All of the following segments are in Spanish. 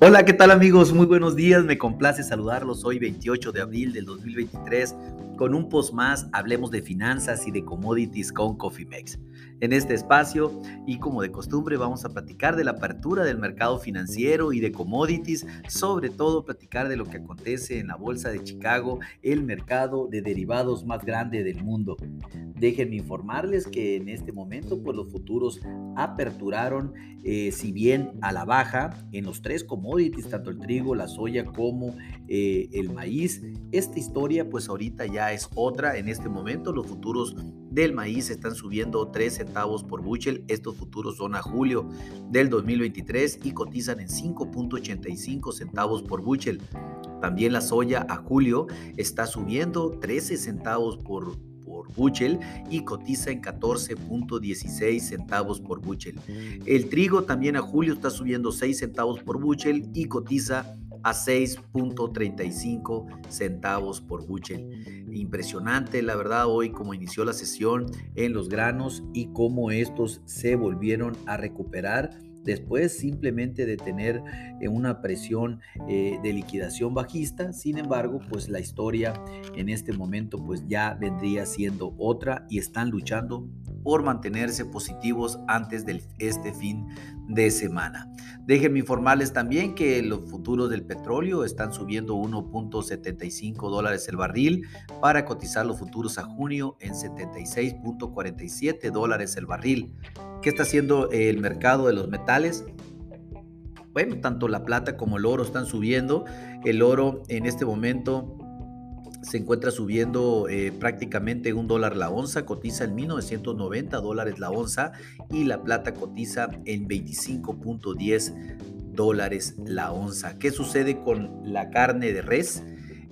Hola, ¿qué tal amigos? Muy buenos días, me complace saludarlos hoy 28 de abril del 2023 con un post más, hablemos de finanzas y de commodities con CoffeeMex. En este espacio y como de costumbre vamos a platicar de la apertura del mercado financiero y de commodities, sobre todo platicar de lo que acontece en la Bolsa de Chicago, el mercado de derivados más grande del mundo. Déjenme informarles que en este momento pues los futuros aperturaron, eh, si bien a la baja, en los tres commodities, tanto el trigo, la soya como eh, el maíz. Esta historia pues ahorita ya es otra. En este momento los futuros del maíz están subiendo 3 centavos por bushel. Estos futuros son a julio del 2023 y cotizan en 5.85 centavos por bushel. También la soya a julio está subiendo 13 centavos por por bushel y cotiza en 14.16 centavos por bushel. El trigo también a julio está subiendo 6 centavos por bushel y cotiza a 6.35 centavos por bushel. Impresionante, la verdad, hoy como inició la sesión en los granos y cómo estos se volvieron a recuperar después simplemente de tener eh, una presión eh, de liquidación bajista. Sin embargo, pues la historia en este momento pues ya vendría siendo otra y están luchando por mantenerse positivos antes de este fin de semana. Déjenme informarles también que los futuros del petróleo están subiendo 1.75 dólares el barril para cotizar los futuros a junio en 76.47 dólares el barril. ¿Qué está haciendo el mercado de los metales? Bueno, tanto la plata como el oro están subiendo. El oro en este momento se encuentra subiendo eh, prácticamente un dólar la onza, cotiza en 1990 dólares la onza y la plata cotiza en 25.10 dólares la onza. ¿Qué sucede con la carne de res?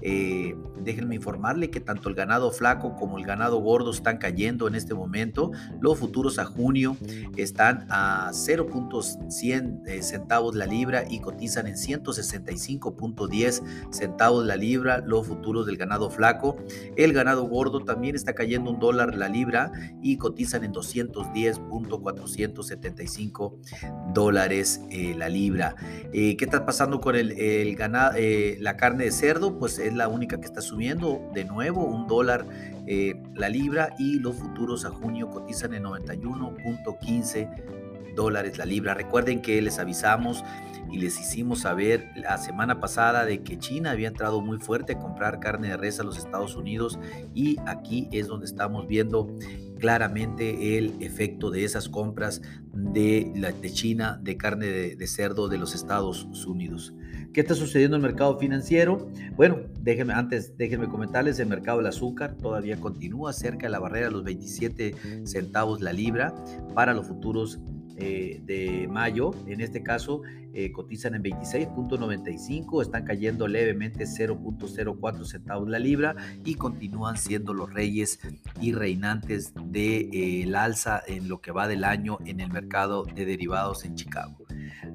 Eh, déjenme informarle que tanto el ganado flaco como el ganado gordo están cayendo en este momento. Los futuros a junio están a 0.100 eh, centavos la libra y cotizan en 165.10 centavos la libra. Los futuros del ganado flaco. El ganado gordo también está cayendo un dólar la libra y cotizan en 210.475 dólares eh, la libra. ¿Qué está pasando con el, ganado, la carne de cerdo? Pues la única que está subiendo de nuevo un dólar eh, la libra y los futuros a junio cotizan en 91.15 dólares la libra. Recuerden que les avisamos y les hicimos saber la semana pasada de que China había entrado muy fuerte a comprar carne de res a los Estados Unidos y aquí es donde estamos viendo claramente el efecto de esas compras de, la, China de carne de cerdo de los Estados Unidos. ¿Qué está sucediendo en el mercado financiero? Bueno, déjenme antes, déjenme comentarles, el mercado del azúcar todavía continúa cerca de la barrera de los 27 centavos la libra para los futuros eh, de mayo. En este caso, eh, cotizan en 26.95, están cayendo levemente 0.04 centavos la libra y continúan siendo los reyes y reinantes del de, eh, alza en lo que va del año en el mercado de derivados en Chicago.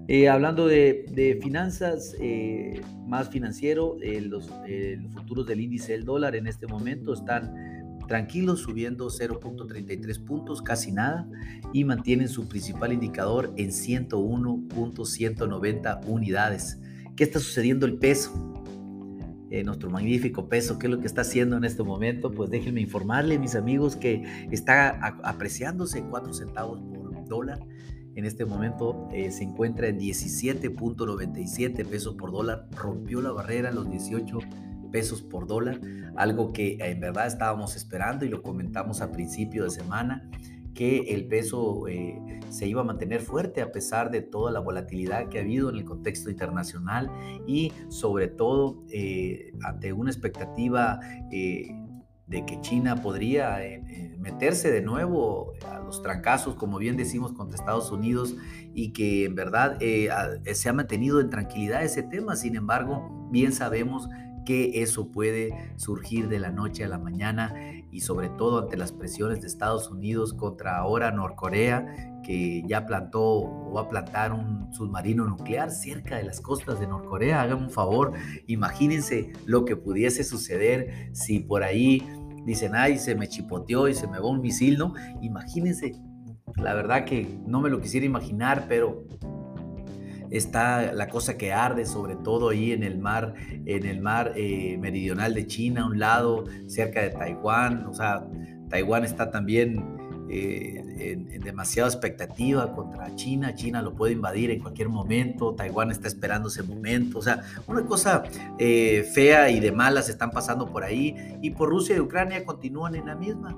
Eh, hablando de, finanzas, eh, más financiero, eh, los, futuros del índice del dólar en este momento están tranquilos, subiendo 0.33 puntos, casi nada, y mantienen su principal indicador en 101.190 unidades. ¿Qué está sucediendo el peso? nuestro magnífico peso, ¿qué es lo que está haciendo en este momento? Pues déjenme informarle, mis amigos, que está apreciándose 4 centavos por dólar en este momento eh, se encuentra en 17.97 pesos por dólar, rompió la barrera los 18 pesos por dólar, algo que en verdad estábamos esperando y lo comentamos a principio de semana que el peso eh, se iba a mantener fuerte a pesar de toda la volatilidad que ha habido en el contexto internacional y sobre todo eh, ante una expectativa de que China podría eh, eh, meterse de nuevo a los trancazos, como bien decimos, contra Estados Unidos y que en verdad eh, se ha mantenido en tranquilidad ese tema. Sin embargo, bien sabemos que eso puede surgir de la noche a la mañana y sobre todo ante las presiones de Estados Unidos contra ahora Norcorea, que ya plantó o va a plantar un submarino nuclear cerca de las costas de Norcorea. Hagan un favor, imagínense lo que pudiese suceder si por ahí dicen, ay, se me chipoteó y se me va un misil, ¿no? Imagínense, la verdad que no me lo quisiera imaginar, pero está la cosa que arde, sobre todo ahí en el mar, en el mar eh, meridional de China, a un lado, cerca de Taiwán. O sea, Taiwán está también eh, en, demasiada expectativa contra China. China lo puede invadir en cualquier momento. Taiwán está esperando ese momento. O sea, una cosa eh, fea y de malas están pasando por ahí. Y por Rusia y Ucrania continúan en la misma.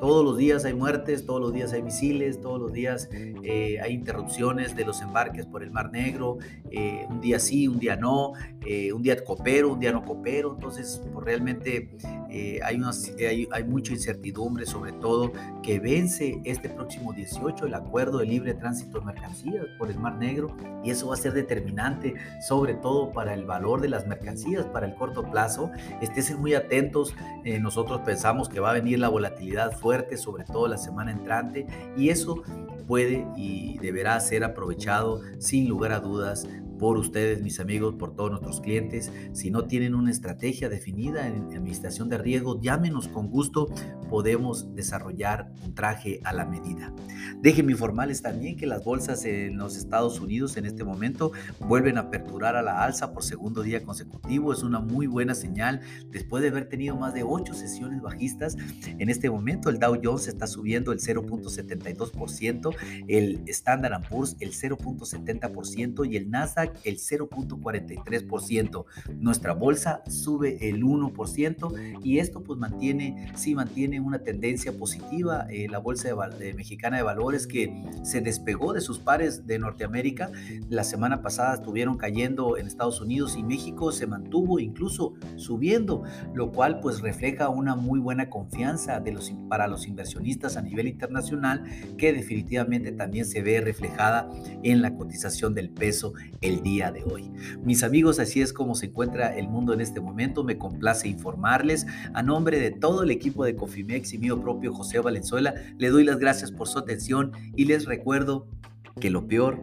Todos los días hay muertes, todos los días hay misiles, todos los días eh, hay interrupciones de los embarques por el Mar Negro, eh, un día sí, un día no, eh, un día coopero, un día no coopero, entonces pues, realmente hay, hay, hay, mucha incertidumbre, sobre todo que vence este próximo 18 el acuerdo de libre tránsito de mercancías por el Mar Negro y eso va a ser determinante, sobre todo para el valor de las mercancías, para el corto plazo. Estén muy atentos, nosotros pensamos que va a venir la volatilidad fuerte, sobre todo la semana entrante, y eso puede y deberá ser aprovechado sin lugar a dudas por ustedes, mis amigos, por todos nuestros clientes. Si no tienen una estrategia definida en administración de riesgo, llámenos con gusto, podemos desarrollar un traje a la medida. Déjenme informarles también que las bolsas en los Estados Unidos en este momento vuelven a aperturar a la alza por segundo día consecutivo. Es una muy buena señal después de haber tenido más de ocho sesiones bajistas. En este momento el Dow Jones está subiendo el 0.72%, el Standard Poor's el 0.70% y el Nasdaq el 0.43%. Nuestra bolsa sube el 1% y esto pues mantiene, sí mantiene una tendencia positiva. Eh, la bolsa de, mexicana de valores que se despegó de sus pares de Norteamérica. La semana pasada estuvieron cayendo en Estados Unidos y México se mantuvo incluso subiendo, lo cual pues refleja una muy buena confianza de los, para los inversionistas a nivel internacional que definitivamente también se ve reflejada en la cotización del peso día de hoy. Mis amigos, así es como se encuentra el mundo en este momento. Me complace informarles. A nombre de todo el equipo de Cofimex y mío propio José Valenzuela, le doy las gracias por su atención y les recuerdo que lo peor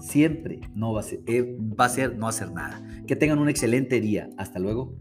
siempre no va eh, va a ser no hacer nada. Que tengan un excelente día. Hasta luego.